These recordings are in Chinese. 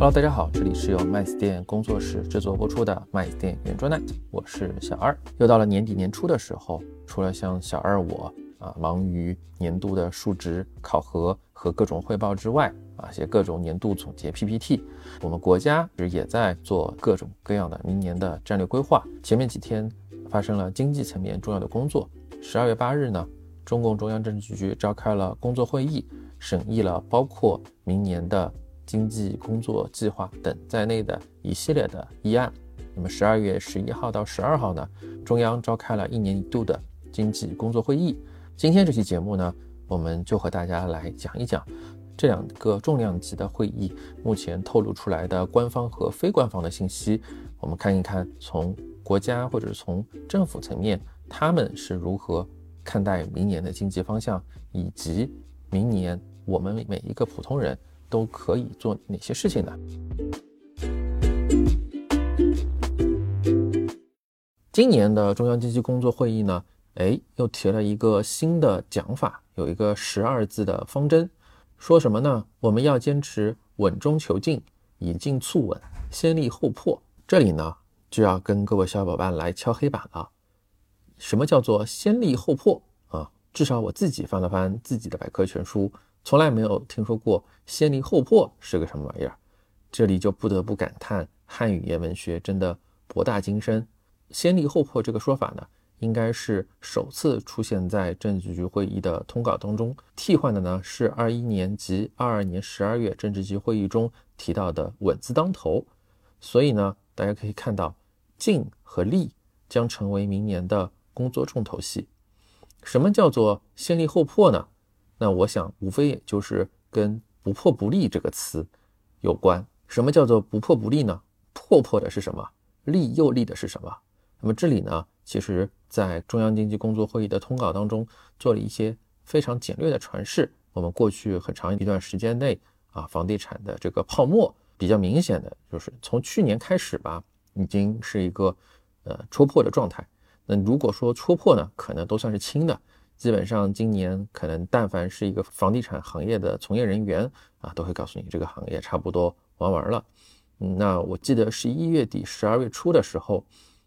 Hello，大家好，这里是由麦子店工作室制作播出的麦子店圆桌 night，我是小二。又到了年底年初的时候，除了像小二我啊忙于年度的述职考核和各种汇报之外，啊写各种年度总结 PPT，我们国家也在做各种各样的明年的战略规划。前面几天发生了经济层面重要的工作。十二月八日呢，中共中央政治局召开了工作会议，审议了包括明年的。经济工作计划等在内的一系列的议案。那么十二月十一号到十二号呢，中央召开了一年一度的经济工作会议。今天这期节目呢，我们就和大家来讲一讲这两个重量级的会议目前透露出来的官方和非官方的信息。我们看一看从国家或者从政府层面，他们是如何看待明年的经济方向，以及明年我们每一个普通人。都可以做哪些事情呢？今年的中央经济工作会议呢，哎，又提了一个新的讲法，有一个十二字的方针，说什么呢？我们要坚持稳中求进，以进促稳，先立后破。这里呢，就要跟各位小伙伴来敲黑板了。什么叫做先立后破啊？至少我自己翻了翻自己的百科全书。从来没有听说过“先立后破”是个什么玩意儿，这里就不得不感叹汉语言文学真的博大精深。“先立后破”这个说法呢，应该是首次出现在政治局会议的通稿当中，替换的呢是二一年及二二年十二月政治局会议中提到的“稳”字当头。所以呢，大家可以看到，进和立将成为明年的工作重头戏。什么叫做“先立后破”呢？那我想，无非就是跟“不破不立”这个词有关。什么叫做“不破不立”呢？破破的是什么？立又立的是什么？那么这里呢，其实在中央经济工作会议的通稿当中做了一些非常简略的传释。我们过去很长一段时间内啊，房地产的这个泡沫比较明显的就是从去年开始吧，已经是一个呃戳破的状态。那如果说戳破呢，可能都算是轻的。基本上今年可能，但凡是一个房地产行业的从业人员啊，都会告诉你这个行业差不多玩完了。嗯，那我记得十一月底、十二月初的时候，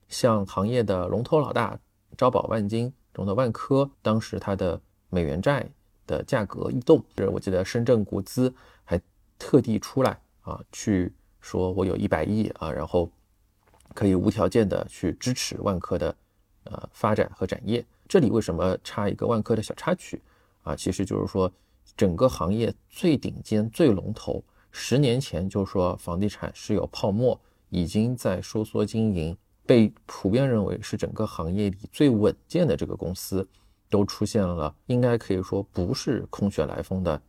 像行业的龙头老大招宝万金、中的万科，当时它的美元债的价格异动，是我记得深圳国资还特地出来啊，去说我有一百亿啊，然后可以无条件的去支持万科的呃发展和展业。这里为什么插一个万科的小插曲啊？其实就是说，整个行业最顶尖、最龙头，十年前就说房地产是有泡沫，已经在收缩经营，被普遍认为是整个行业里最稳健的这个公司，都出现了应该可以说不是空穴来风的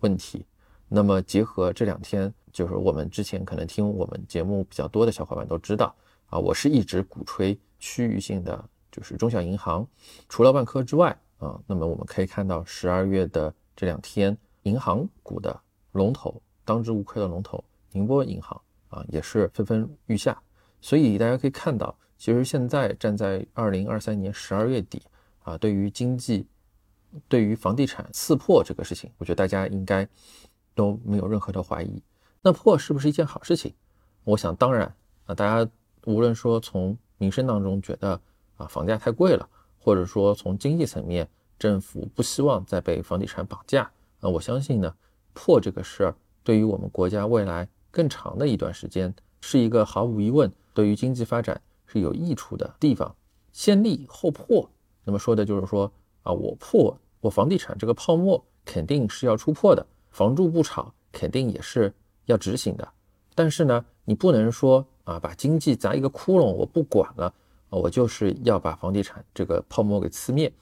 问题。那么结合这两天，就是我们之前可能听我们节目比较多的小伙伴都知道啊，我是一直鼓吹区域性的。就是中小银行，除了万科之外啊，那么我们可以看到十二月的这两天，银行股的龙头，当之无愧的龙头宁波银行啊，也是纷纷遇下。所以大家可以看到，其实现在站在二零二三年十二月底啊，对于经济，对于房地产刺破这个事情，我觉得大家应该都没有任何的怀疑。那破是不是一件好事情？我想当然啊，大家无论说从民生当中觉得。啊，房价太贵了，或者说从经济层面，政府不希望再被房地产绑架。啊我相信呢，破这个事儿对于我们国家未来更长的一段时间，是一个毫无疑问对于经济发展是有益处的地方。先立后破，那么说的就是说啊，我破我房地产这个泡沫肯定是要出破的，房住不炒肯定也是要执行的。但是呢，你不能说啊，把经济砸一个窟窿，我不管了。我就是要把房地产这个泡沫给呲灭。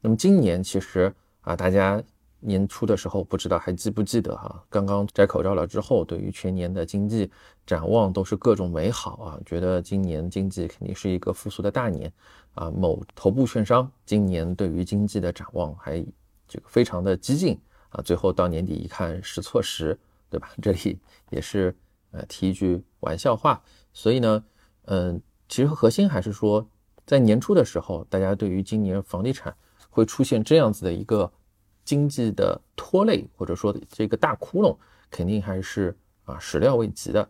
那么今年其实啊，大家年初的时候不知道还记不记得哈？刚刚摘口罩了之后，对于全年的经济展望都是各种美好啊，觉得今年经济肯定是一个复苏的大年啊。某头部券商今年对于经济的展望还这个非常的激进啊，最后到年底一看实错时，对吧？这里也是呃提一句玩笑话，所以呢，嗯。其实核心还是说，在年初的时候，大家对于今年房地产会出现这样子的一个经济的拖累，或者说这个大窟窿，肯定还是啊始料未及的。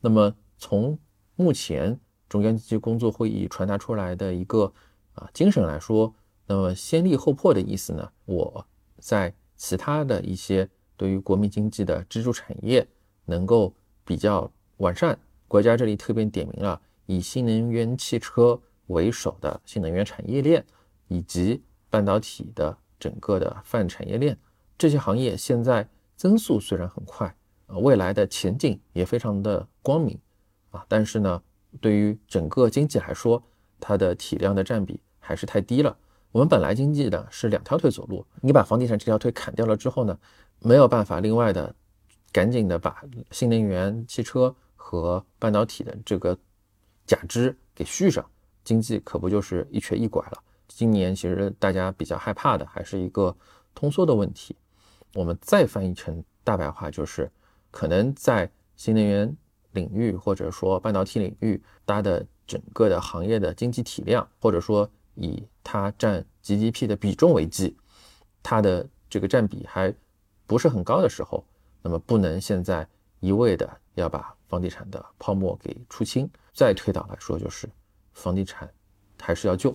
那么从目前中央经济工作会议传达出来的一个啊精神来说，那么先立后破的意思呢，我在其他的一些对于国民经济的支柱产业能够比较完善，国家这里特别点名了以新能源汽车为首的新能源产业链，以及半导体的整个的泛产业链，这些行业现在增速虽然很快。未来的前景也非常的光明啊，但是呢，对于整个经济来说，它的体量的占比还是太低了。我们本来经济呢是两条腿走路，你把房地产这条腿砍掉了之后呢，没有办法另外的赶紧的把新能源汽车和半导体的这个假肢给续上，经济可不就是一瘸一拐了。今年其实大家比较害怕的还是一个通缩的问题。我们再翻译成大白话就是。可能在新能源领域或者说半导体领域，它的整个的行业的经济体量，或者说以它占 GDP 的比重为计，它的这个占比还不是很高的时候，那么不能现在一味的要把房地产的泡沫给出清。再推导来说，就是房地产还是要救。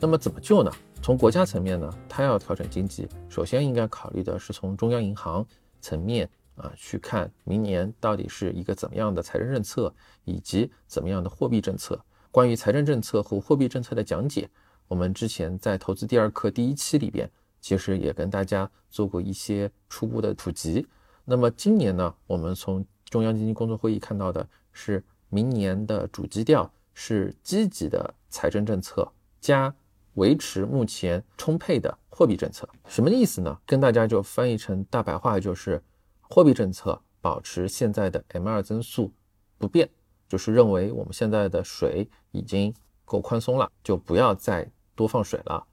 那么怎么救呢？从国家层面呢，它要调整经济，首先应该考虑的是从中央银行层面啊去看明年到底是一个怎么样的财政政策，以及怎么样的货币政策。关于财政政策和货币政策的讲解，我们之前在投资第二课第一期里边，其实也跟大家做过一些初步的普及。那么今年呢，我们从中央经济工作会议看到的是，明年的主基调是积极的财政政策加。维持目前充沛的货币政策，什么意思呢？跟大家就翻译成大白话，就是货币政策保持现在的 M2 增速不变，就是认为我们现在的水已经够宽松了，就不要再多放水了。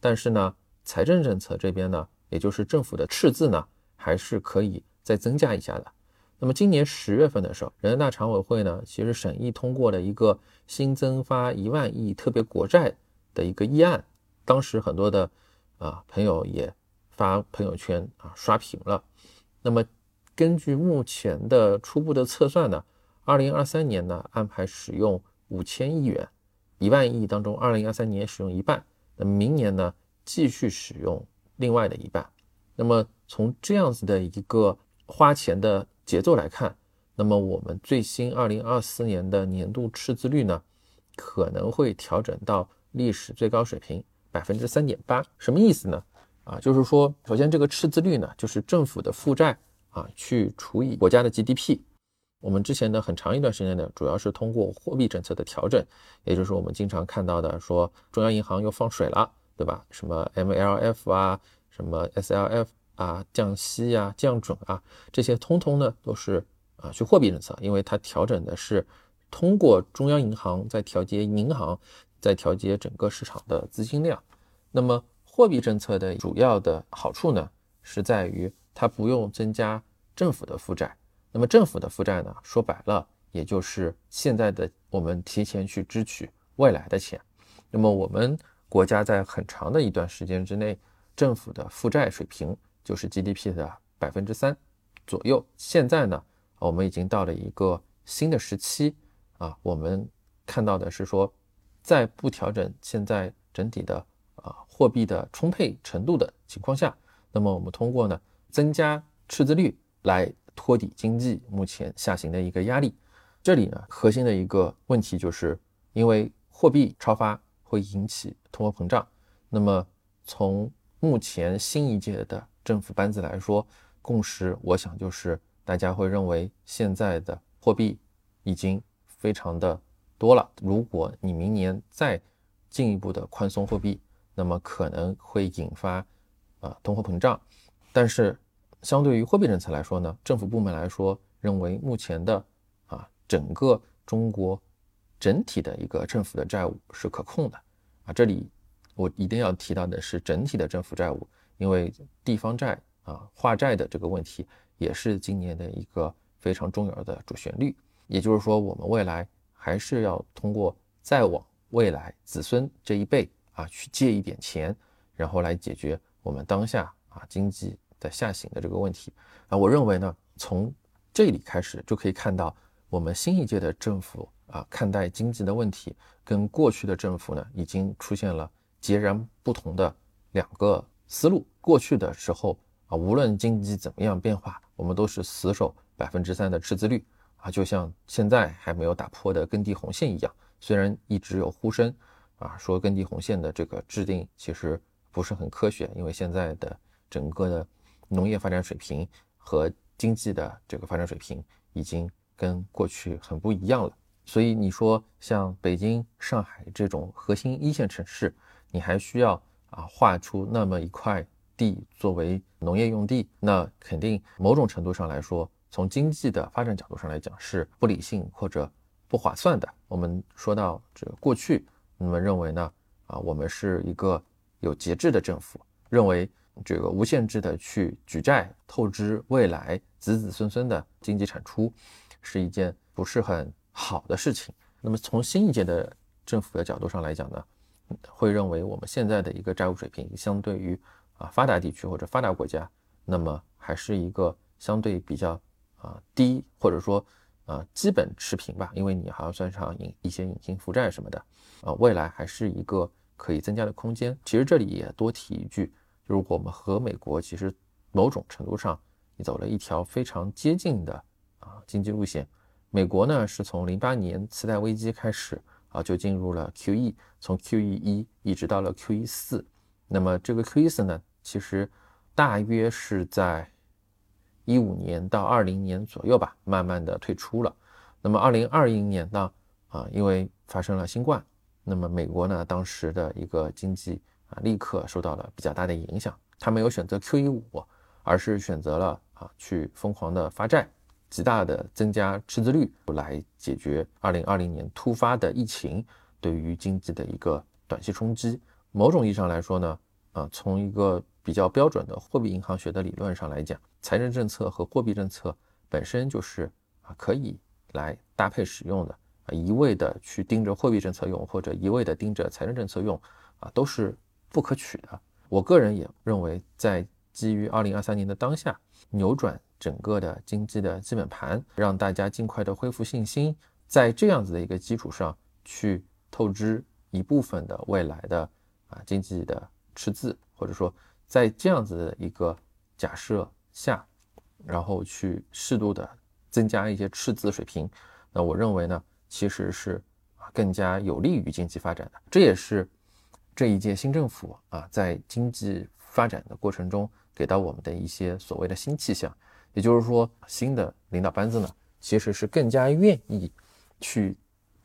但是呢，财政政策这边呢，也就是政府的赤字呢，还是可以再增加一下的。那么今年十月份的时候，人大常委会呢，其实审议通过了一个新增发一万亿特别国债。的一个议案，当时很多的啊朋友也发朋友圈啊刷屏了。那么根据目前的初步的测算呢，二零二三年呢安排使用五千亿元，一万亿当中，二零二三年使用一半，那明年呢继续使用另外的一半。那么从这样子的一个花钱的节奏来看，那么我们最新二零二四年的年度赤字率呢可能会调整到。历史最高水平百分之三点八，什么意思呢？啊，就是说，首先这个赤字率呢，就是政府的负债啊，去除以国家的 GDP。我们之前的很长一段时间呢，主要是通过货币政策的调整，也就是我们经常看到的，说中央银行又放水了，对吧？什么 MLF 啊，什么 SLF 啊，降息啊，降准啊，这些通通呢都是啊去货币政策，因为它调整的是通过中央银行在调节银行。在调节整个市场的资金量，那么货币政策的主要的好处呢，是在于它不用增加政府的负债。那么政府的负债呢，说白了，也就是现在的我们提前去支取未来的钱。那么我们国家在很长的一段时间之内，政府的负债水平就是 GDP 的百分之三左右。现在呢，我们已经到了一个新的时期啊，我们看到的是说。在不调整现在整体的啊货币的充沛程度的情况下，那么我们通过呢增加赤字率来托底经济目前下行的一个压力。这里呢核心的一个问题就是，因为货币超发会引起通货膨胀。那么从目前新一届的政府班子来说，共识我想就是大家会认为现在的货币已经非常的。多了，如果你明年再进一步的宽松货币，那么可能会引发啊通货膨胀。但是相对于货币政策来说呢，政府部门来说认为目前的啊整个中国整体的一个政府的债务是可控的啊。这里我一定要提到的是整体的政府债务，因为地方债啊化债的这个问题也是今年的一个非常重要的主旋律。也就是说，我们未来。还是要通过再往未来子孙这一辈啊去借一点钱，然后来解决我们当下啊经济在下行的这个问题啊。我认为呢，从这里开始就可以看到，我们新一届的政府啊看待经济的问题，跟过去的政府呢已经出现了截然不同的两个思路。过去的时候啊，无论经济怎么样变化，我们都是死守百分之三的赤字率。啊，就像现在还没有打破的耕地红线一样，虽然一直有呼声，啊，说耕地红线的这个制定其实不是很科学，因为现在的整个的农业发展水平和经济的这个发展水平已经跟过去很不一样了。所以你说像北京、上海这种核心一线城市，你还需要啊划出那么一块地作为农业用地，那肯定某种程度上来说。从经济的发展角度上来讲，是不理性或者不划算的。我们说到这个过去，那么认为呢，啊，我们是一个有节制的政府，认为这个无限制的去举债透支未来子子孙孙的经济产出，是一件不是很好的事情。那么从新一届的政府的角度上来讲呢，会认为我们现在的一个债务水平，相对于啊发达地区或者发达国家，那么还是一个相对比较。啊，低或者说，啊，基本持平吧，因为你还要算上隐一些隐形负债什么的，啊，未来还是一个可以增加的空间。其实这里也多提一句，如果我们和美国其实某种程度上，你走了一条非常接近的啊经济路线。美国呢是从零八年次贷危机开始啊就进入了 QE，从 QE 一一直到了 QE 四，那么这个 QE 四呢，其实大约是在。一五年到二零年左右吧，慢慢的退出了。那么二零二一年呢，啊，因为发生了新冠，那么美国呢当时的一个经济啊立刻受到了比较大的影响。他没有选择 QE 五，而是选择了啊去疯狂的发债，极大的增加赤字率来解决二零二零年突发的疫情对于经济的一个短期冲击。某种意义上来说呢，啊，从一个比较标准的货币银行学的理论上来讲。财政政策和货币政策本身就是啊可以来搭配使用的啊，一味的去盯着货币政策用，或者一味的盯着财政政策用啊，都是不可取的。我个人也认为，在基于二零二三年的当下，扭转整个的经济的基本盘，让大家尽快的恢复信心，在这样子的一个基础上去透支一部分的未来的啊经济的赤字，或者说在这样子的一个假设。下，然后去适度的增加一些赤字水平，那我认为呢，其实是啊更加有利于经济发展的。这也是这一届新政府啊在经济发展的过程中给到我们的一些所谓的新气象。也就是说，新的领导班子呢，其实是更加愿意去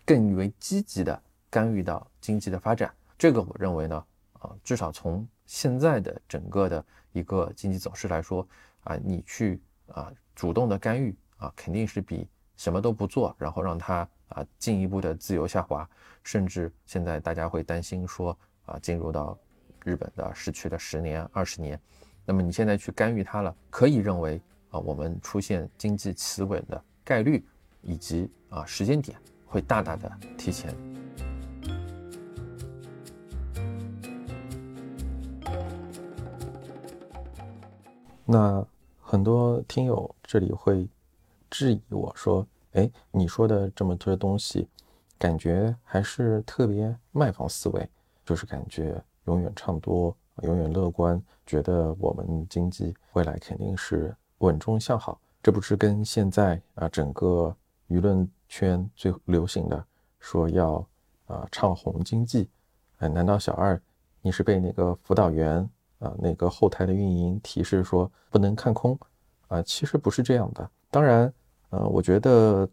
更为积极的干预到经济的发展。这个我认为呢，啊至少从现在的整个的一个经济走势来说。啊，你去啊，主动的干预啊，肯定是比什么都不做，然后让它啊进一步的自由下滑，甚至现在大家会担心说啊，进入到日本的失去的十年、二十年，那么你现在去干预它了，可以认为啊，我们出现经济企稳的概率以及啊时间点会大大的提前。那。很多听友这里会质疑我说：“哎，你说的这么多东西，感觉还是特别卖方思维，就是感觉永远唱多，永远乐观，觉得我们经济未来肯定是稳中向好。这不是跟现在啊整个舆论圈最流行的说要啊唱红经济？哎，难道小二你是被哪个辅导员？”啊，那个后台的运营提示说不能看空，啊，其实不是这样的。当然，呃，我觉得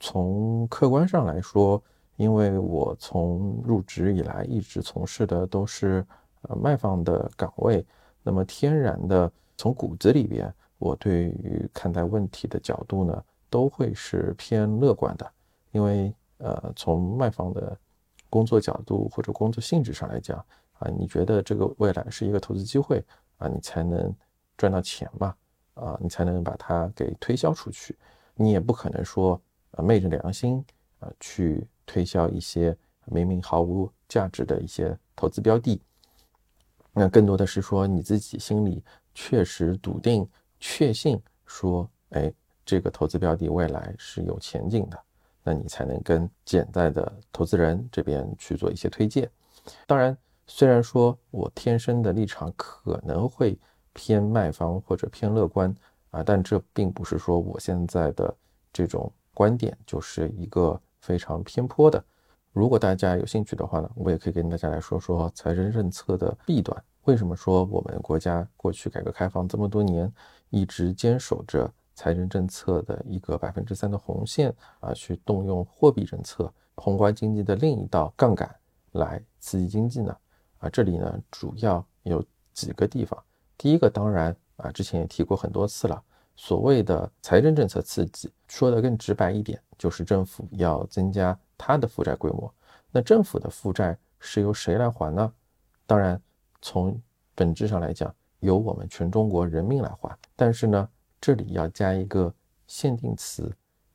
从客观上来说，因为我从入职以来一直从事的都是呃卖方的岗位，那么天然的从骨子里边，我对于看待问题的角度呢，都会是偏乐观的。因为呃，从卖方的工作角度或者工作性质上来讲。啊，你觉得这个未来是一个投资机会啊，你才能赚到钱嘛？啊，你才能把它给推销出去。你也不可能说啊，昧着良心去推销一些明明毫无价值的一些投资标的。那更多的是说你自己心里确实笃定、确信说，哎，这个投资标的未来是有前景的，那你才能跟潜在的投资人这边去做一些推荐。当然，虽然说我天生的立场可能会偏卖方或者偏乐观啊，但这并不是说我现在的这种观点就是一个非常偏颇的。如果大家有兴趣的话呢，我也可以跟大家来说说财政政策的弊端。为什么说我们国家过去改革开放这么多年，一直坚守着财政政策的一个百分之三的红线啊，去动用货币政策、宏观经济的另一道杠杆来刺激经济呢？啊，这里呢主要有几个地方。第一个当然啊，之前也提过很多次了，所谓的财政政策刺激，说的更直白一点，就是政府要增加。它的负债规模，那政府的负债是由谁来还呢？当然，从本质上来讲，由我们全中国人民来还。但是呢，这里要加一个限定词，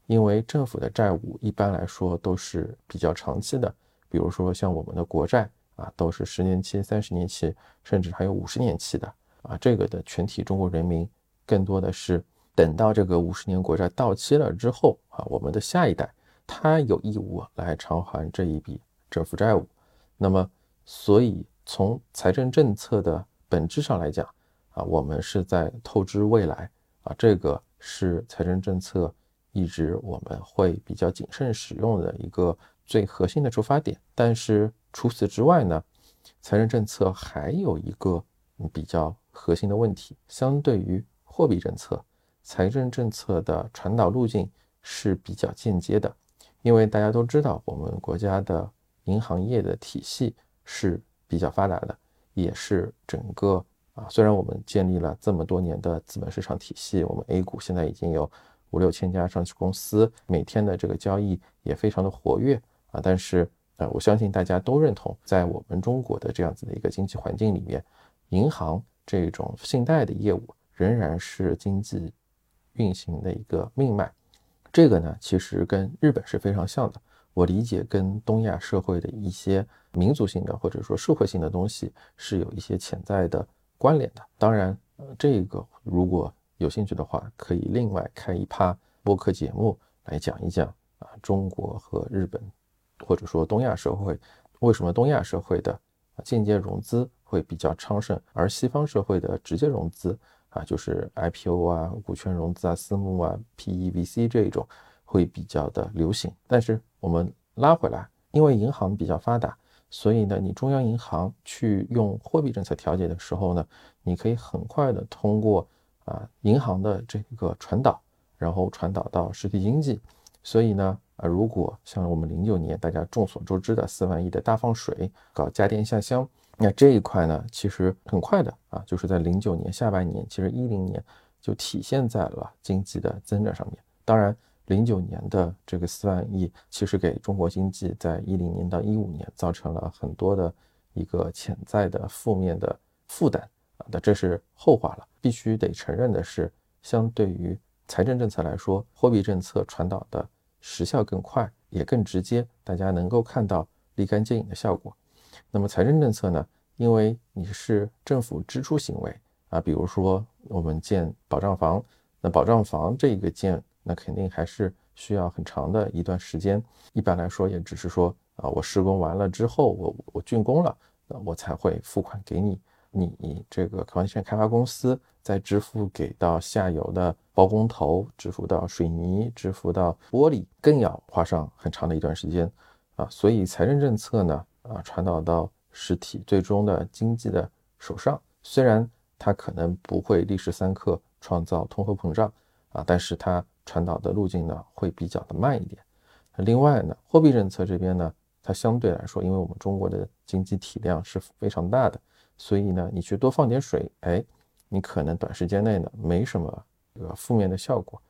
因为政府的债务一般来说都是比较长期的，比如说像我们的国债啊，都是十年期、三十年期，甚至还有五十年期的啊。这个的全体中国人民，更多的是等到这个五十年国债到期了之后啊，我们的下一代。他有义务来偿还这一笔政府债务，那么，所以从财政政策的本质上来讲，啊，我们是在透支未来，啊，这个是财政政策一直我们会比较谨慎使用的一个最核心的出发点。但是除此之外呢，财政政策还有一个比较核心的问题，相对于货币政策，财政政策的传导路径是比较间接的。因为大家都知道，我们国家的银行业的体系是比较发达的，也是整个啊，虽然我们建立了这么多年的资本市场体系，我们 A 股现在已经有五六千家上市公司，每天的这个交易也非常的活跃啊，但是呃，我相信大家都认同，在我们中国的这样子的一个经济环境里面，银行这种信贷的业务仍然是经济运行的一个命脉。这个呢，其实跟日本是非常像的。我理解跟东亚社会的一些民族性的或者说社会性的东西是有一些潜在的关联的。当然，这个如果有兴趣的话，可以另外开一趴播客节目来讲一讲啊，中国和日本或者说东亚社会为什么东亚社会的间接融资会比较昌盛，而西方社会的直接融资。啊，就是 IPO 啊、股权融资啊、私募啊、PE、VC 这一种会比较的流行。但是我们拉回来，因为银行比较发达，所以呢，你中央银行去用货币政策调节的时候呢，你可以很快的通过啊银行的这个传导，然后传导到实体经济。所以呢，啊，如果像我们零九年大家众所周知的四万亿的大放水，搞家电下乡。那这一块呢，其实很快的啊，就是在零九年下半年，其实一零年就体现在了经济的增长上面。当然，零九年的这个四万亿，其实给中国经济在一零年到一五年造成了很多的一个潜在的负面的负担啊。那这是后话了。必须得承认的是，相对于财政政策来说，货币政策传导的时效更快，也更直接，大家能够看到立竿见影的效果。那么财政政策呢？因为你是政府支出行为啊，比如说我们建保障房，那保障房这个建，那肯定还是需要很长的一段时间。一般来说，也只是说啊，我施工完了之后，我我竣工了，那我才会付款给你，你这个房地产开发公司再支付给到下游的包工头，支付到水泥，支付到玻璃，更要花上很长的一段时间啊。所以财政政策呢？啊，传导到实体最终的经济的手上，虽然它可能不会立时三刻创造通货膨胀啊，但是它传导的路径呢会比较的慢一点。另外呢，货币政策这边呢，它相对来说，因为我们中国的经济体量是非常大的，所以呢，你去多放点水，哎，你可能短时间内呢没什么这个负面的效果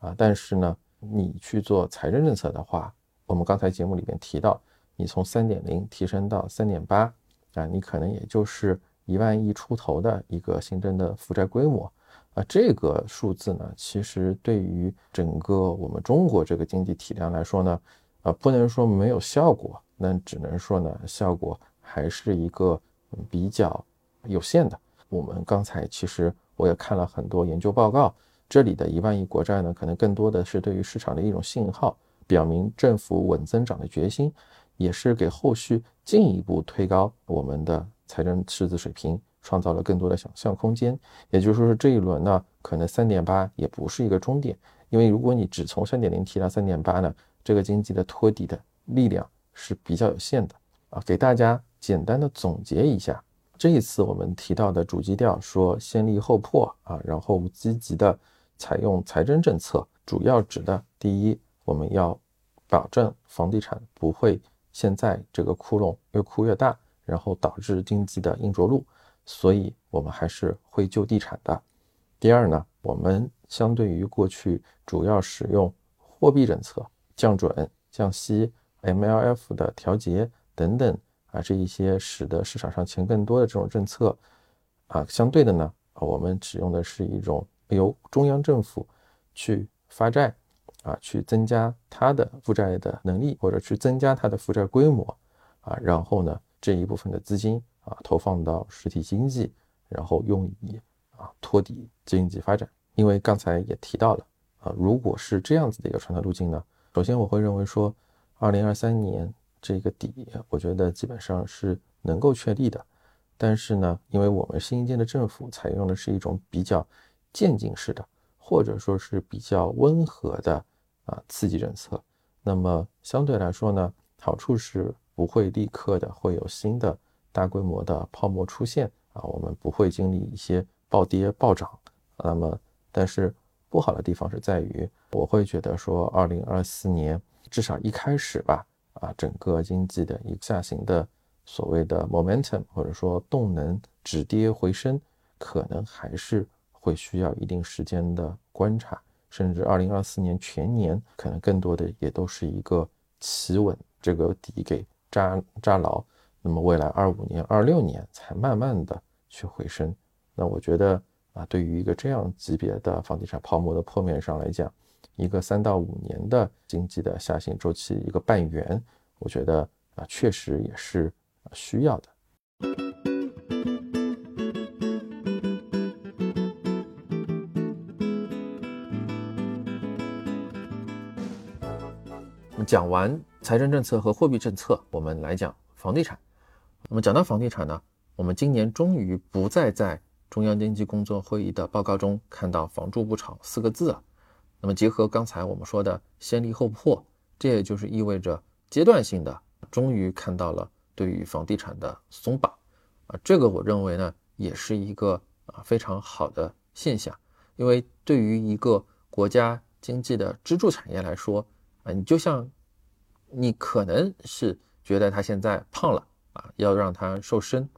啊，但是呢，你去做财政政策的话，我们刚才节目里面提到。你从三点零提升到三点八啊，你可能也就是一万亿出头的一个新增的负债规模啊，这个数字呢，其实对于整个我们中国这个经济体量来说呢，啊，不能说没有效果，那只能说呢，效果还是一个比较有限的。我们刚才其实我也看了很多研究报告，这里的一万亿国债呢，可能更多的是对于市场的一种信号，表明政府稳增长的决心，也是给后续进一步推高我们的财政赤字水平创造了更多的想象空间。也就是说，这一轮呢，可能三点八也不是一个终点，因为如果你只从三点零提到三点八呢，这个经济的托底的力量是比较有限的啊。给大家简单的总结一下。这一次我们提到的主基调说先立后破啊，然后积极的采用财政政策，主要指的第一，我们要保证房地产不会现在这个窟窿越窟越大，然后导致经济的硬着陆，所以我们还是会救地产的。第二呢，我们相对于过去主要使用货币政策降准、降息、MLF 的调节等等。啊，这一些使得市场上钱更多的这种政策，啊，相对的呢，我们使用的是一种由中央政府去发债，啊，去增加它的负债的能力，或者去增加它的负债规模，啊，然后呢，这一部分的资金啊，投放到实体经济，然后用以啊托底经济发展。因为刚才也提到了，啊，如果是这样子的一个传导路径呢，首先我会认为说，二零二三年。这个底，我觉得基本上是能够确立的。但是呢，因为我们新一届的政府采用的是一种比较渐进式的，或者说是比较温和的啊刺激政策，那么相对来说呢，好处是不会立刻的会有新的大规模的泡沫出现啊，我们不会经历一些暴跌暴涨。那么，但是不好的地方是在于，我会觉得说，二零二四年至少一开始吧。啊，整个经济的一个下行的所谓的 momentum 或者说动能止跌回升，可能还是会需要一定时间的观察，甚至二零二四年全年可能更多的也都是一个企稳这个底给扎扎牢，那么未来二五年、二六年才慢慢的去回升。那我觉得啊，对于一个这样级别的房地产泡沫的破面上来讲，一个三到五年的经济的下行周期，一个半圆，我觉得啊，确实也是需要的。讲完财政政策和货币政策，我们来讲房地产。那么讲到房地产呢，我们今年终于不再在中央经济工作会议的报告中看到“房住不炒”四个字了。那么结合刚才我们说的先立后破，这也就是意味着阶段性的，终于看到了对于房地产的松绑啊，这个我认为呢也是一个啊非常好的现象，因为对于一个国家经济的支柱产业来说啊，你就像你可能是觉得他现在胖了啊，要让他瘦身，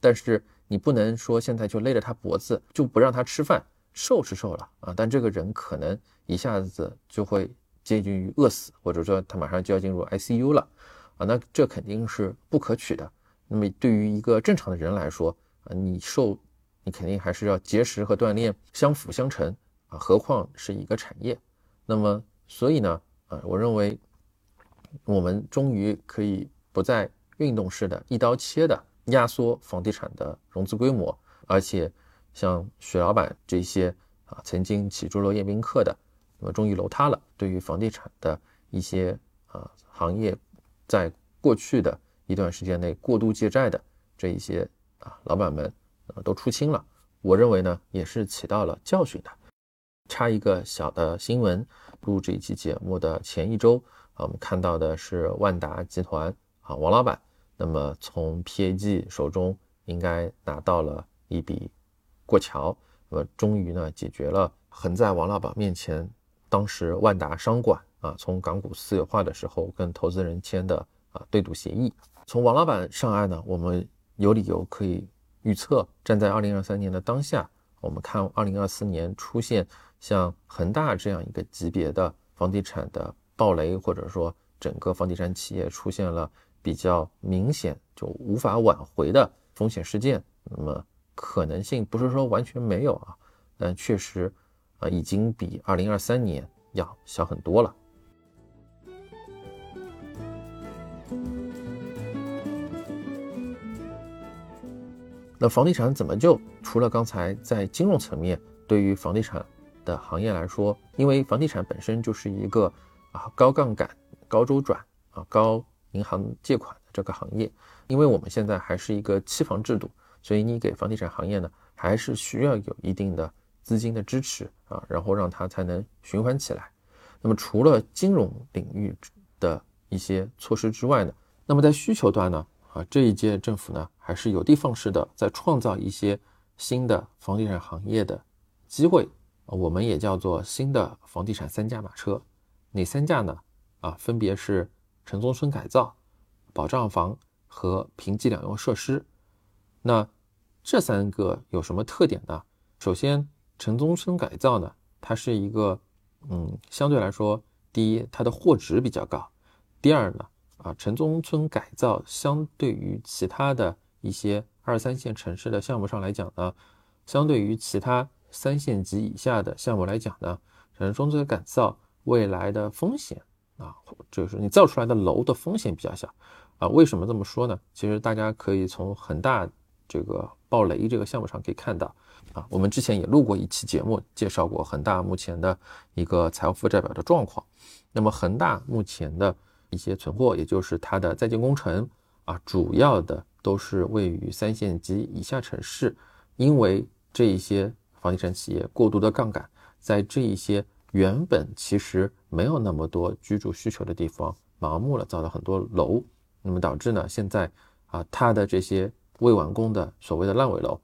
但是你不能说现在就勒着他脖子就不让他吃饭。瘦是瘦了啊，但这个人可能一下子就会接近于饿死，或者说他马上就要进入 ICU 了啊，那这肯定是不可取的。那么对于一个正常的人来说啊，你瘦，你肯定还是要节食和锻炼相辅相成啊，何况是一个产业。那么所以呢，啊，我认为我们终于可以不再运动式的一刀切的压缩房地产的融资规模，而且。像许老板这些啊，曾经起朱楼宴宾客的，那么终于楼塌了。对于房地产的一些啊行业，在过去的一段时间内过度借债的这一些啊老板们啊都出清了。我认为呢，也是起到了教训的。插一个小的新闻，录这一期节目的前一周我们看到的是万达集团啊王老板，那么从 PAG 手中应该拿到了一笔。过桥，那么终于呢解决了横在王老板面前，当时万达商管啊从港股私有化的时候跟投资人签的啊对赌协议。从王老板上岸呢，我们有理由可以预测，站在二零二三年的当下，我们看二零二四年出现像恒大这样一个级别的房地产的暴雷或者说整个房地产企业出现了比较明显就无法挽回的风险事件那么可能性不是说完全没有啊但确实啊已经比二零二三年要小很多了。那房地产怎么就除了刚才在金融层面对于房地产的行业来说因为房地产本身就是一个啊高杠杆、高周转啊高银行借款的这个行业，因为我们现在还是一个期房制度，所以你给房地产行业呢还是需要有一定的资金的支持啊，然后让它才能循环起来。那么除了金融领域的一些措施之外呢，那么在需求端呢？啊，这一届政府呢，还是有的放矢的，在创造一些新的房地产行业的机会啊，我们也叫做新的房地产三驾马车。哪三驾呢？啊，分别是城中村改造、保障房和平级两用设施。那这三个有什么特点呢？首先，城中村改造呢，它是一个，嗯，相对来说，第一，它的货值比较高；第二呢。啊，城中村改造相对于其他的一些二三线城市的项目上来讲呢，相对于其他三线及以下的项目来讲呢，城中村改造未来的风险啊，就是你造出来的楼的风险比较小啊。为什么这么说呢？其实大家可以从恒大这个暴雷这个项目上可以看到啊，我们之前也录过一期节目，介绍过恒大目前的一个财务负债表的状况。那么恒大目前的。一些存货，也就是它的在建工程啊，主要的都是位于三线及以下城市，因为这一些房地产企业过度的杠杆，在这一些原本其实没有那么多居住需求的地方，盲目了造了很多楼，那么导致呢，现在啊，它的这些未完工的所谓的烂尾楼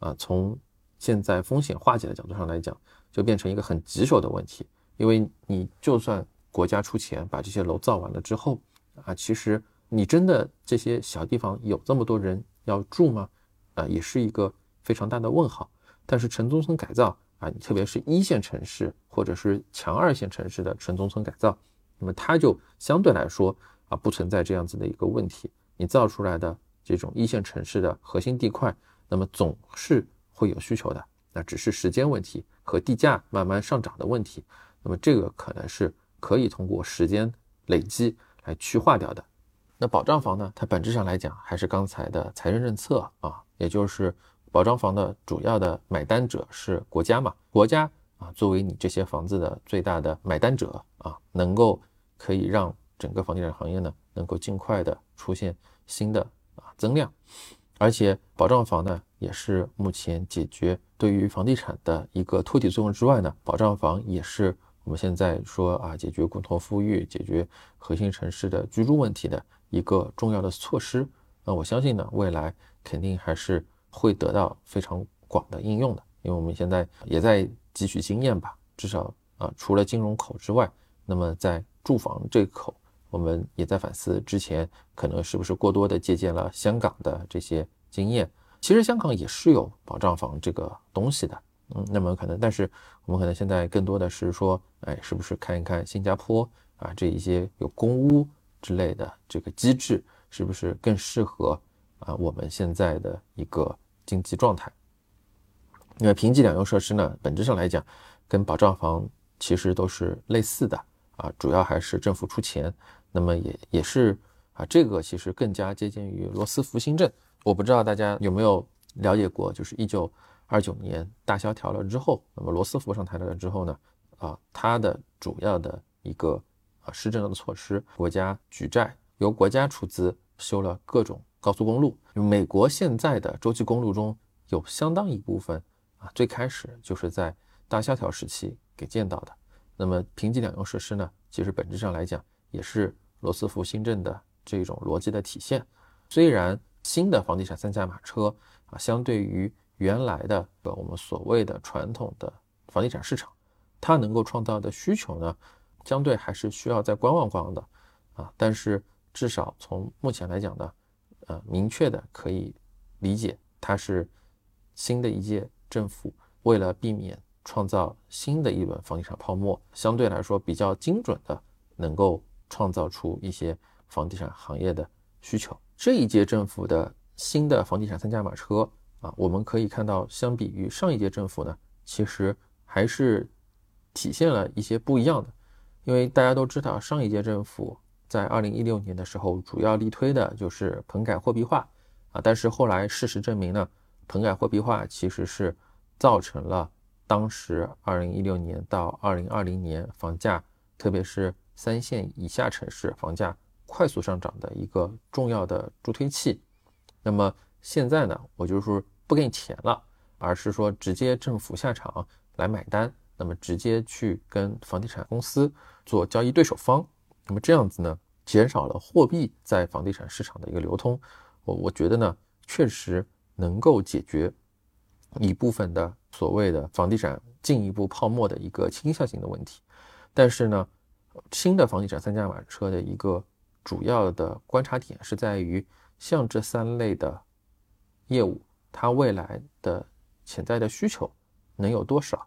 啊，从现在风险化解的角度上来讲，就变成一个很棘手的问题，因为你就算国家出钱把这些楼造完了之后，啊，其实你真的这些小地方有这么多人要住吗？啊，也是一个非常大的问号。但是城中村改造啊，你特别是一线城市或者是强二线城市的城中村改造，那么它就相对来说啊，不存在这样子的一个问题。你造出来的这种一线城市的核心地块，那么总是会有需求的，那只是时间问题和地价慢慢上涨的问题。那么这个可能是。可以通过时间累积来去化掉的。那保障房呢？它本质上来讲还是刚才的财政政策啊，也就是保障房的主要的买单者是国家嘛？国家啊，作为你这些房子的最大的买单者啊，能够可以让整个房地产行业呢能够尽快的出现新的啊增量，而且保障房呢也是目前解决对于房地产的一个托底作用之外呢，保障房也是。我们现在说啊，解决共同富裕、解决核心城市的居住问题的一个重要的措施。那我相信呢，未来肯定还是会得到非常广的应用的。因为我们现在也在汲取经验吧，至少啊，除了金融口之外，那么在住房这口，我们也在反思之前可能是不是过多的借鉴了香港的这些经验。其实香港也是有保障房这个东西的。嗯，那么可能，但是我们可能现在更多的是说，哎，是不是看一看新加坡啊这一些有公屋之类的这个机制，是不是更适合啊我们现在的一个经济状态？因为平级两用设施呢，本质上来讲，跟保障房其实都是类似的啊，主要还是政府出钱，那么也也是啊，这个其实更加接近于罗斯福新政。我不知道大家有没有了解过，就是一九。二九年大萧条了之后，那么罗斯福上台了之后呢，啊，他的主要的一个啊施政的措施，国家举债，由国家出资修了各种高速公路。美国现在的洲际公路中有相当一部分啊，最开始就是在大萧条时期给建到的。那么平级两用设施呢，其实本质上来讲也是罗斯福新政的这种逻辑的体现。虽然新的房地产三驾马车啊，相对于原来的呃我们所谓的传统的房地产市场，它能够创造的需求呢，相对还是需要再观望观望的啊。但是至少从目前来讲呢，呃，明确的可以理解，它是新的一届政府为了避免创造新的一轮房地产泡沫，相对来说比较精准的能够创造出一些房地产行业的需求。这一届政府的新的房地产三驾马车。啊，我们可以看到，相比于上一届政府呢，其实还是体现了一些不一样的。因为大家都知道，上一届政府在二零一六年的时候，主要力推的就是棚改货币化啊。但是后来事实证明呢，棚改货币化其实是造成了当时二零一六年到二零二零年房价，特别是三线以下城市房价快速上涨的一个重要的助推器。那么现在呢，我就是不给你钱了，而是说直接政府下场来买单，那么直接去跟房地产公司做交易对手方。那么这样子呢，减少了货币在房地产市场的一个流通。我我觉得呢，确实。能够解决一部分的所谓的房地产进一步泡沫的一个倾向性的问题，但是呢，新的房地产三驾马车的一个主要的观察点是在于，像这三类的业务，它未来的潜在的需求能有多少？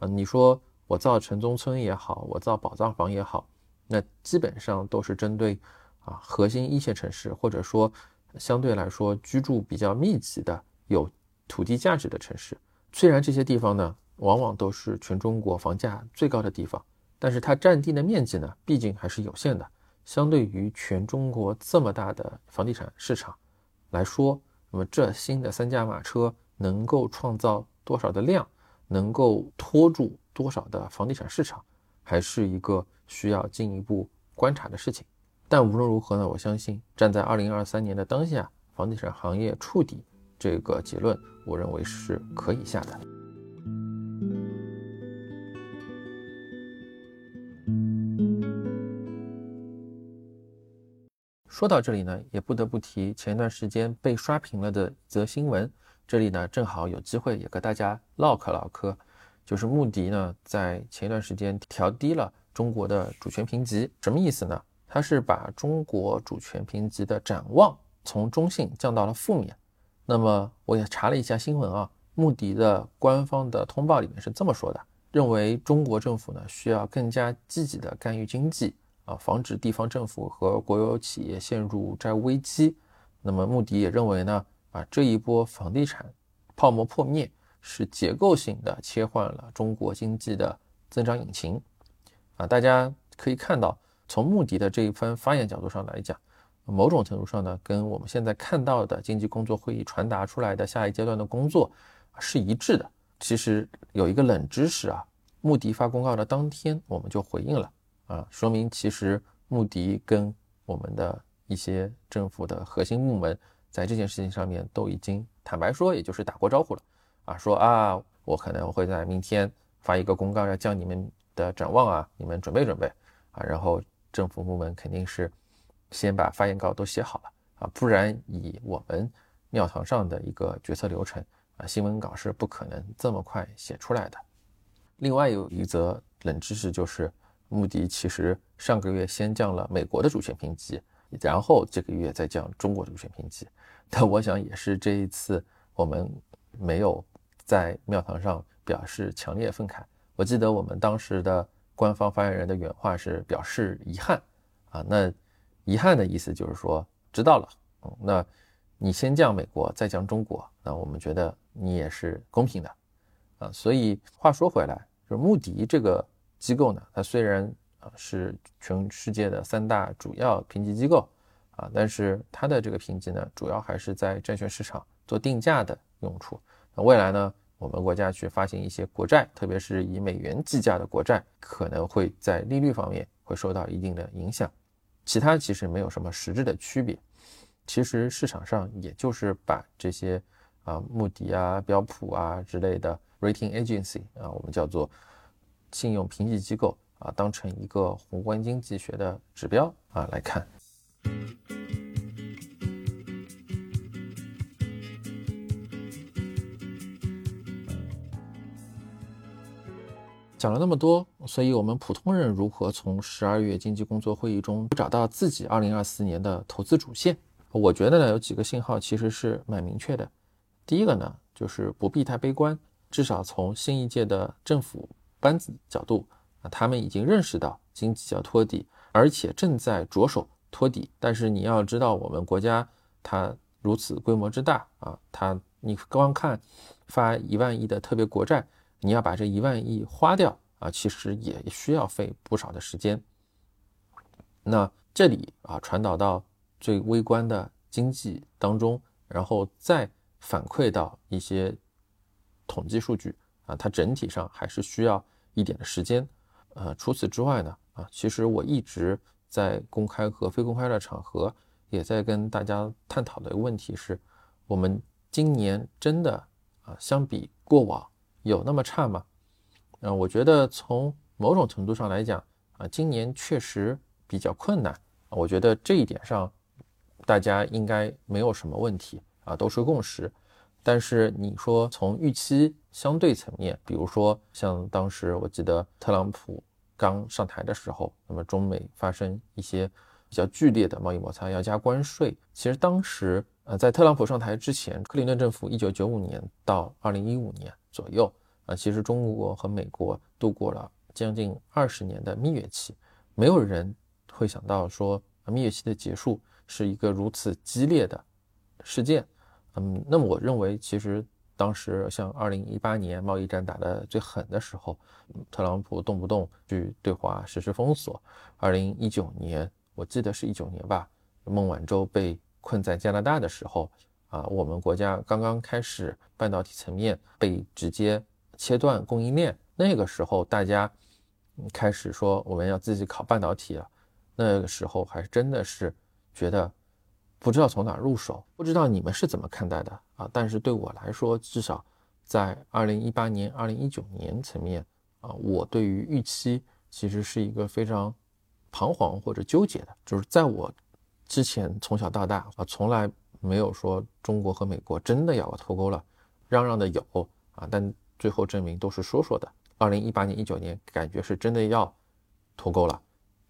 啊，你说我造城中村也好，我造保障房也好，那基本上都是针对啊核心一线城市，或者说。相对来说，居住比较密集的、有土地价值的城市，虽然这些地方呢，往往都是全中国房价最高的地方，但是它占地的面积呢，毕竟还是有限的。相对于全中国这么大的房地产市场来说，那么这新的三驾马车能够创造多少的量，能够拖住多少的房地产市场，还是一个需要进一步观察的事情。但无论如何呢，我相信站在二零二三年的当下，房地产行业触底这个结论，我认为是可以下的。说到这里呢，也不得不提前一段时间被刷屏了的一则新闻，这里呢正好有机会也和大家唠嗑唠嗑，就是穆迪呢在前一段时间调低了中国的主权评级，什么意思呢？它是把中国主权评级的展望从中性降到了负面。那么我也查了一下新闻啊，穆迪的官方的通报里面是这么说的：认为中国政府呢需要更加积极的干预经济啊，防止地方政府和国有企业陷入债务危机。那么穆迪也认为呢，啊这一波房地产泡沫破灭是结构性的切换了中国经济的增长引擎。啊，大家可以看到。从穆迪的这一番发言角度上来讲，某种程度上呢，跟我们现在看到的经济工作会议传达出来的下一阶段的工作是一致的。其实有一个冷知识啊，穆迪发公告的当天我们就回应了啊，说明其实穆迪跟我们的一些政府的核心部门在这件事情上面都已经坦白说，也就是打过招呼了啊，说啊，我可能会在明天发一个公告要叫你们的展望啊，你们准备准备啊，然后。政府部门肯定是先把发言稿都写好了啊，不然以我们庙堂上的一个决策流程啊，新闻稿是不可能这么快写出来的。另外有一则冷知识就是，穆迪其实上个月先降了美国的主权评级，然后这个月再降中国的主权评级。但我想也是这一次我们没有在庙堂上表示强烈愤慨。我记得我们当时的。官方发言人的原话是表示遗憾啊，那遗憾的意思就是说知道了，嗯，那你先降美国，再降中国，那我们觉得你也是公平的啊。所以话说回来，就是穆迪这个机构呢，它虽然啊是全世界的三大主要评级机构啊，但是它的这个评级呢，主要还是在债券市场做定价的用处。那未来呢？我们国家去发行一些国债，特别是以美元计价的国债，可能会在利率方面会受到一定的影响。其他其实没有什么实质的区别。其实市场上也就是把这些啊穆迪啊、标普啊之类的 rating agency 啊，我们叫做信用评级机构啊，当成一个宏观经济学的指标啊来看。讲了那么多，所以我们普通人如何从十二月经济工作会议中找到自己二零二四年的投资主线？我觉得呢，有几个信号其实是蛮明确的。第一个呢，就是不必太悲观，至少从新一届的政府班子角度啊，他们已经认识到经济要托底，而且正在着手托底。但是你要知道，我们国家它如此规模之大啊，它你光看发一万亿的特别国债。你要把这一万亿花掉啊，其实也需要费不少的时间。那这里啊，传导到最微观的经济当中，然后再反馈到一些统计数据啊，它整体上还是需要一点的时间。呃，除此之外呢，啊，其实我一直在公开和非公开的场合也在跟大家探讨的一个问题是，我们今年真的啊，相比过往有那么差吗？嗯，我觉得从某种程度上来讲啊，今年确实比较困难。我觉得这一点上，大家应该没有什么问题啊，都是共识。但是你说从预期相对层面，比如说像当时我记得特朗普刚上台的时候，那么中美发生一些比较剧烈的贸易摩擦，要加关税。其实当时呃，在特朗普上台之前，克林顿政府一九九五年到二零一五年左右啊，其实中国和美国度过了将近二十年的蜜月期，没有人。会想到说蜜月期的结束是一个如此激烈的事件，嗯，那么我认为其实当时像二零一八年贸易战打得最狠的时候，特朗普动不动去对华实施封锁。二零一九年，我记得是一九年吧，孟晚舟被困在加拿大的时候，啊，我们国家刚刚开始半导体层面被直接切断供应链，那个时候大家开始说我们要自己考半导体了。那个时候还真的是觉得不知道从哪入手，不知道你们是怎么看待的啊？但是对我来说，至少在二零一八年、二零一九年层面啊，我对于预期其实是一个非常彷徨或者纠结的。就是在我之前从小到大啊，从来没有说中国和美国真的要脱钩了，嚷嚷的有啊，但最后证明都是说说的。二零一八年、一九年感觉是真的要脱钩了，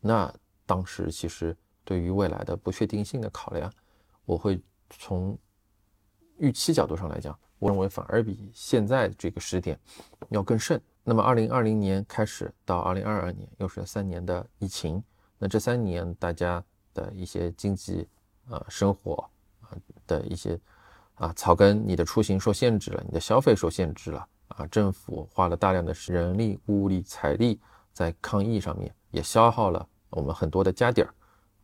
那。当时其实对于未来的不确定性的考量，我会从预期角度上来讲，我认为反而比现在这个时点要更甚。那么，二零二零年开始到二零二二年又是三年的疫情，那这三年大家的一些经济啊、生活的一些啊草根，你的出行受限制了，你的消费受限制了啊，政府花了大量的人力、物力、财力在抗疫上面，也消耗了。我们很多的家底儿，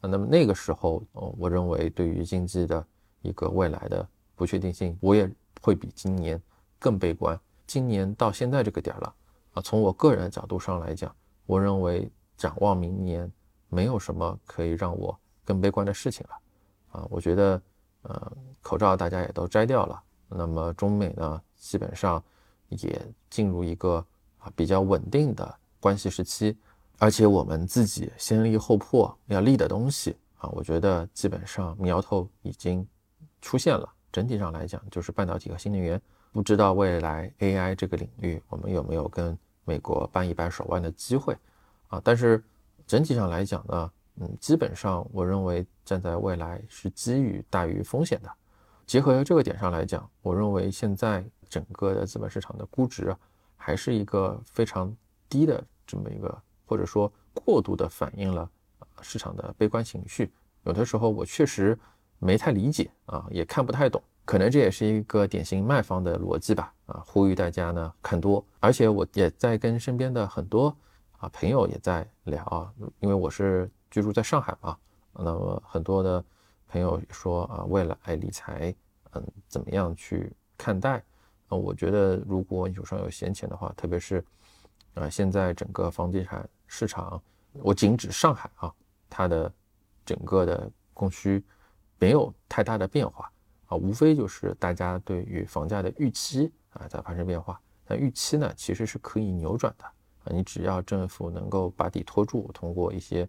啊，那么那个时候，我认为对于经济的一个未来的不确定性，我也会比今年更悲观。今年到现在这个点儿了，啊，从我个人的角度上来讲，我认为展望明年，没有什么可以让我更悲观的事情了，啊，我觉得，呃，口罩大家也都摘掉了，那么中美呢，基本上也进入一个啊比较稳定的关系时期。而且我们自己先立后破要立的东西啊，我觉得基本上苗头已经出现了。整体上来讲，就是半导体和新能源。不知道未来 AI 这个领域，我们有没有跟美国掰一掰手腕的机会啊？但是整体上来讲呢，嗯，基本上我认为站在未来是机遇大于风险的。结合这个点上来讲，我认为现在整个的资本市场的估值还是一个非常低的这么一个。或者说过度的反映了市场的悲观情绪，有的时候我确实没太理解啊，也看不太懂，可能这也是一个典型卖方的逻辑吧啊，呼吁大家呢看多，而且我也在跟身边的很多啊朋友也在聊啊，因为我是居住在上海嘛，那么很多的朋友说啊，未来理财嗯怎么样去看待？啊，我觉得如果你手上有闲钱的话，特别是啊现在整个房地产。市场，我仅指上海啊，它的整个的供需没有太大的变化啊，无非就是大家对于房价的预期啊在发生变化。但预期呢，其实是可以扭转的啊，你只要政府能够把底托住，通过一些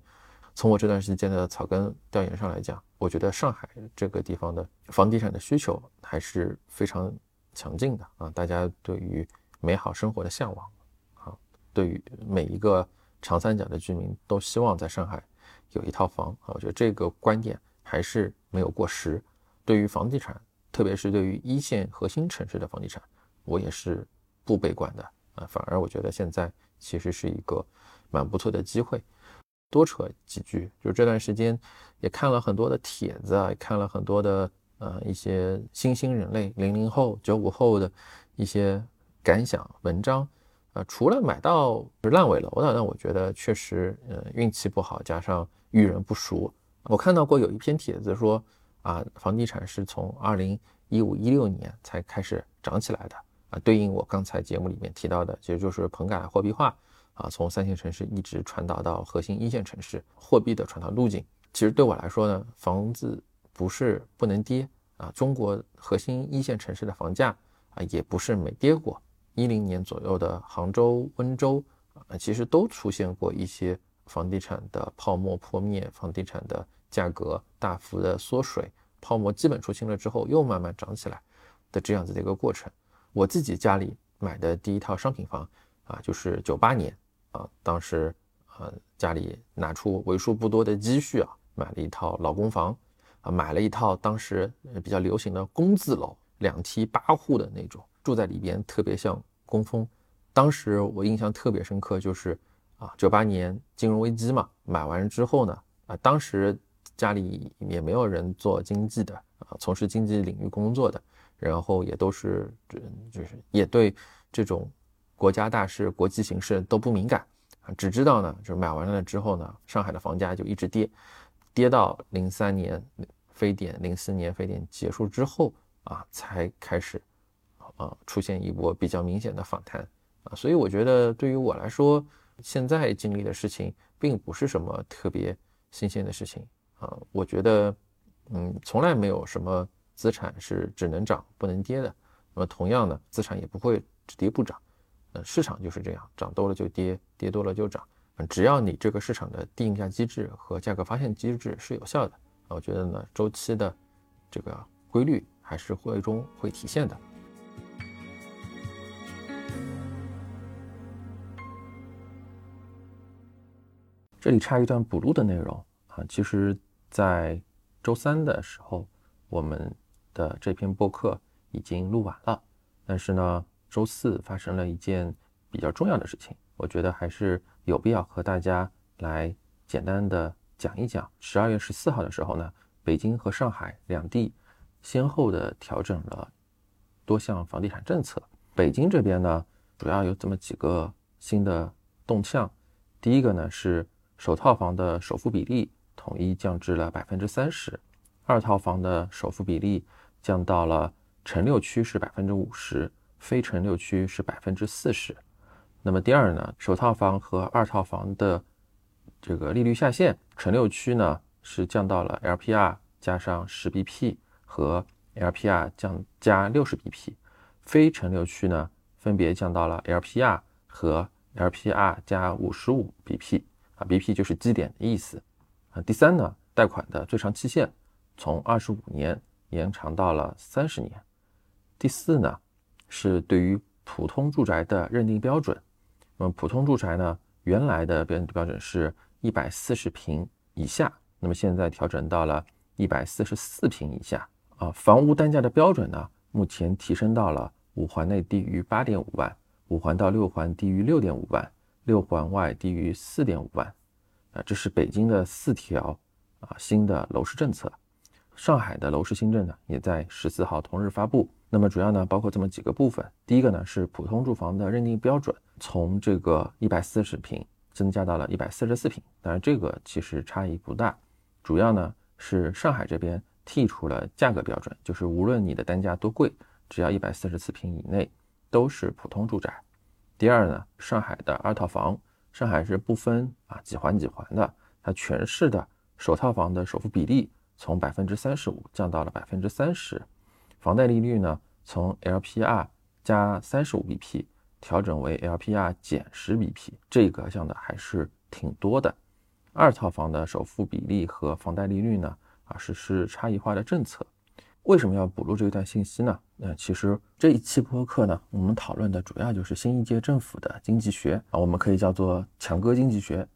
从我这段时间的草根调研上来讲，我觉得上海这个地方的房地产的需求还是非常强劲的啊，大家对于美好生活的向往啊，对于每一个。长三角的居民都希望在上海有一套房啊，我觉得这个观点还是没有过时。对于房地产，特别是对于一线核心城市的房地产，我也是不悲观的啊。反而我觉得现在其实是一个蛮不错的机会。多扯几句，就这段时间也看了很多的帖子啊，也看了很多的呃一些新兴人类零零后、九五后的一些感想文章。啊，除了买到是烂尾楼的，那我觉得确实，呃，运气不好，加上遇人不熟。我看到过有一篇帖子说，啊，房地产是从二零一五一六年才开始涨起来的啊，对应我刚才节目里面提到的，其实就是棚改货币化啊，从三线城市一直传导到核心一线城市，货币的传导路径。其实对我来说呢，房子不是不能跌啊，中国核心一线城市的房价啊也不是没跌过。一零年左右的杭州、温州啊，其实都出现过一些房地产的泡沫破灭，房地产的价格大幅的缩水，泡沫基本出清了之后又慢慢涨起来的这样子的一个过程。我自己家里买的第一套商品房啊，就是九八年啊，当时呃家里拿出为数不多的积蓄啊。买了一套老公房，啊，买了一套当时比较流行的工字楼，两梯八户的那种，住在里边特别像工蜂。当时我印象特别深刻，就是啊，九八年金融危机嘛，买完之后呢，啊，当时家里也没有人做经济的，啊，从事经济领域工作的，然后也都是，就是也对这种国家大事、国际形势都不敏感，啊，只知道呢，就是买完了之后呢，上海的房价就一直跌。跌到零三年非典，零四年非典结束之后啊，才开始啊出现一波比较明显的反弹啊，所以我觉得对于我来说，现在经历的事情并不是什么特别新鲜的事情啊，我觉得嗯，从来没有什么资产是只能涨不能跌的，那么同样呢，资产也不会只跌不涨，市场就是这样，涨多了就跌，跌多了就涨。只要你这个市场的定价机制和价格发现机制是有效的，我觉得呢，周期的这个规律还是最终会体现的。这里插一段补录的内容啊，其实，在周三的时候，我们的这篇播客已经录完了，但是呢，周四发生了一件比较重要的事情，我觉得还是。有必要和大家来简单的讲一讲。十二月十四号的时候呢，北京和上海两地先后的调整了多项房地产政策。北京这边呢，主要有这么几个新的动向。第一个呢是首套房的首付比例统一降至了百分之三十，二套房的首付比例降到了城六区是百分之五十，非城六区是百分之四十。那么第二呢，首套房和二套房的这个利率下限，城六区呢是降到了 LPR 加上十 BP 和 LPR 降加六十 BP，非城六区呢分别降到了 LPR 和 LPR 加五十五 BP 啊，BP 就是基点的意思啊。第三呢，贷款的最长期限从二十五年延长到了三十年。第四呢，是对于普通住宅的认定标准。那么普通住宅呢，原来的标标准是一百四十平以下，那么现在调整到了一百四十四平以下啊。房屋单价的标准呢，目前提升到了五环内低于八点五万，五环到六环低于六点五万，六环外低于四点五万啊。这是北京的四条啊新的楼市政策。上海的楼市新政呢，也在十四号同日发布。那么主要呢，包括这么几个部分。第一个呢，是普通住房的认定标准，从这个一百四十平增加到了一百四十四平。当然，这个其实差异不大。主要呢，是上海这边剔除了价格标准，就是无论你的单价多贵，只要一百四十四平以内都是普通住宅。第二呢，上海的二套房，上海是不分啊几环几环的，它全市的首套房的首付比例。从百分之三十五降到了百分之三十，房贷利率呢从 LPR 加三十五 BP 调整为 LPR 减十 BP，这个降的还是挺多的。二套房的首付比例和房贷利率呢啊实施差异化的政策。为什么要补录这一段信息呢？那其实这一期播客呢，我们讨论的主要就是新一届政府的经济学啊，我们可以叫做强哥经济学。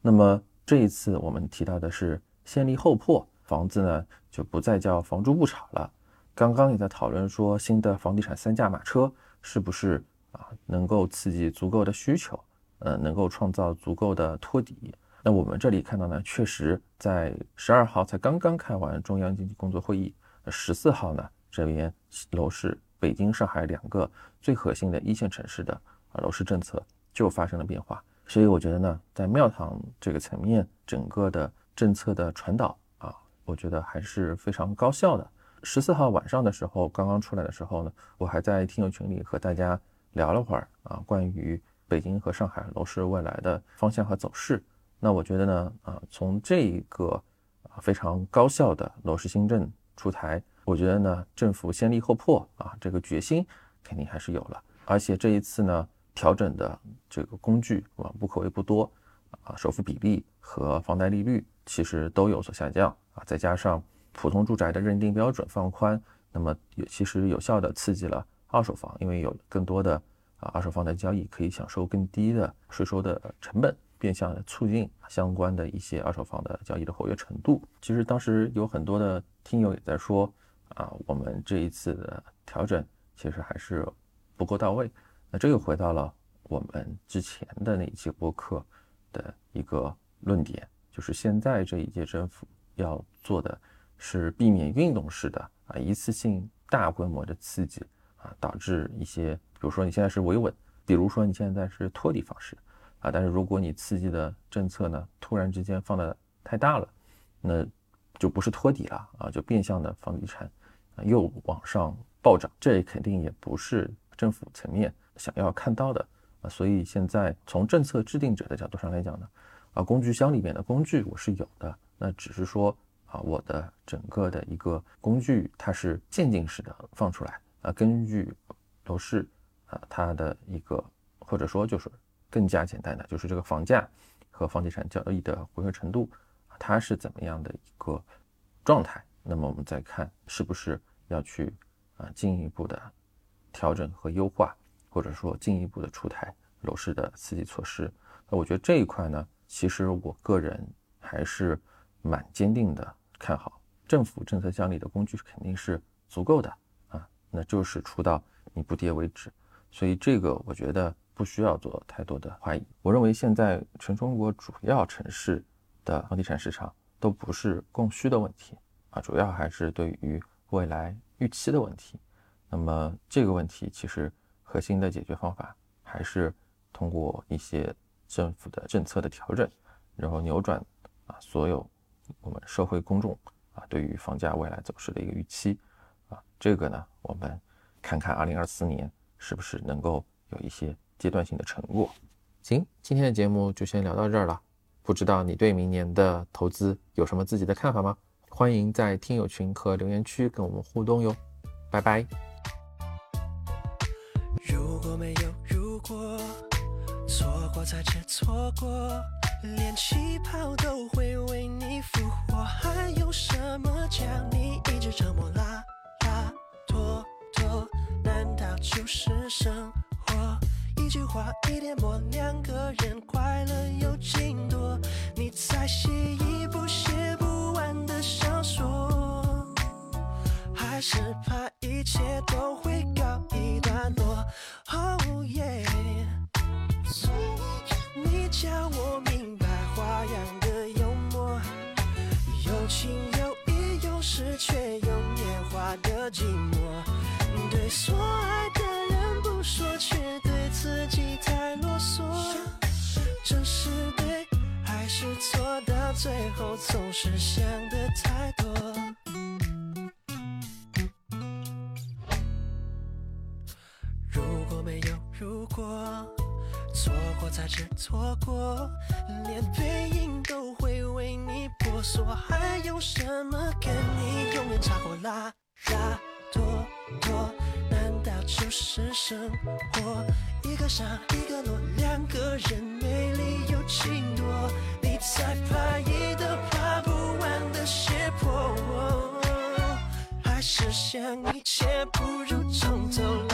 那么这一次我们提到的是先立后破。房子呢就不再叫房住不炒了。刚刚也在讨论说，新的房地产三驾马车是不是啊能够刺激足够的需求，呃，能够创造足够的托底？那我们这里看到呢，确实在十二号才刚刚开完中央经济工作会议，十四号呢这边楼市北京、上海两个最核心的一线城市的楼市政策就发生了变化。所以我觉得呢，在庙堂这个层面，整个的政策的传导啊。我觉得还是非常高效的。十四号晚上的时候，刚刚出来的时候呢，我还在听友群里和大家聊了会儿啊，关于北京和上海楼市未来的方向和走势。那我觉得呢，啊，从这一个啊非常高效的楼市新政出台，我觉得呢，政府先立后破啊，这个决心肯定还是有了。而且这一次呢，调整的这个工具啊，不可谓不多啊，首付比例和房贷利率其实都有所下降啊，再加上普通住宅的认定标准放宽，那么也其实有效的刺激了二手房，因为有更多的啊二手房的交易可以享受更低的税收的成本。变相的促进相关的一些二手房的交易的活跃程度。其实当时有很多的听友也在说，啊，我们这一次的调整其实还是不够到位。那这又回到了我们之前的那一期播客的一个论点，就是现在这一届政府要做的是避免运动式的啊一次性大规模的刺激啊，导致一些，比如说你现在是维稳，比如说你现在是托底方式。啊，但是如果你刺激的政策呢，突然之间放的太大了，那就不是托底了啊，就变相的房地产啊又往上暴涨，这肯定也不是政府层面想要看到的啊。所以现在从政策制定者的角度上来讲呢，啊，工具箱里面的工具我是有的，那只是说我的整个的一个工具它是渐进式的放出来啊，根据楼市啊它的一个或者说就是。更加简单的就是这个房价和房地产交易的活跃程度，它是怎么样的一个状态？那么我们再看是不是要去啊进一步的调整和优化，或者说进一步的出台楼市的刺激措施。那我觉得这一块呢，其实我个人还是蛮坚定的看好，政府政策降力的工具肯定是足够的啊，那就是出到你不跌为止。所以这个我觉得。不需要做太多的怀疑。我认为现在全中国主要城市的房地产市场都不是供需的问题啊，主要还是对于未来预期的问题。那么这个问题其实核心的解决方法还是通过一些政府的政策的调整，然后扭转啊所有我们社会公众啊对于房价未来走势的一个预期啊。这个呢，我们看看二零二四年是不是能够有一些。阶段性的成果。行，今天的节目就先聊到这儿了。不知道你对明年的投资有什么自己的看法吗？欢迎在听友群和留言区跟我们互动哟。拜拜。如果没有如果，错过才知错过，连气泡都会，还有什么将你一直沉默拉拉拖拖？难道就是生活？一句话，一点墨，两个人快乐有几多？你在写一部写不完的小说，还是怕一切都会告一段落？Oh yeah，你教我却有年华的寂寞，对所爱的人不说，却对。自己太啰嗦，这是对还是错？到最后总是想的太多。如果没有如果，错过才知错过，连背影都会为你婆娑，还有什么跟你永远差过拉拉拖拖？就是生活，一个上一个落，两个人美丽又情多，你才怕一的爬不完的斜坡，还是想一切不如从头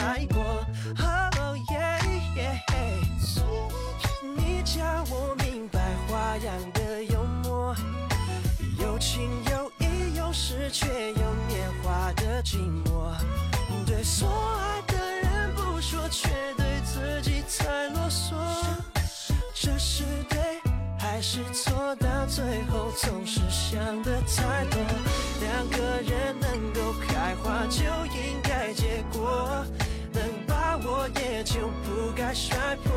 花样的幽默，有情有义，有时却有年华的寂寞，对所爱的人不说。却对自己太啰嗦，这是对还是错？到最后总是想的太多。两个人能够开花就应该结果，能把握也就不该摔破。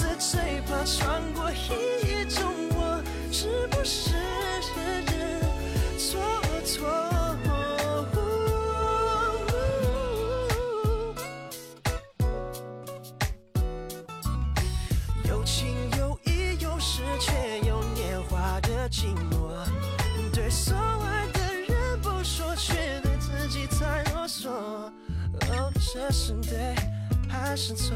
在最怕穿过一种我，是不是错我错？有情有义，有时却有年华的寂寞。对所爱的人不说，却对自己太啰嗦。哦，这是对还是错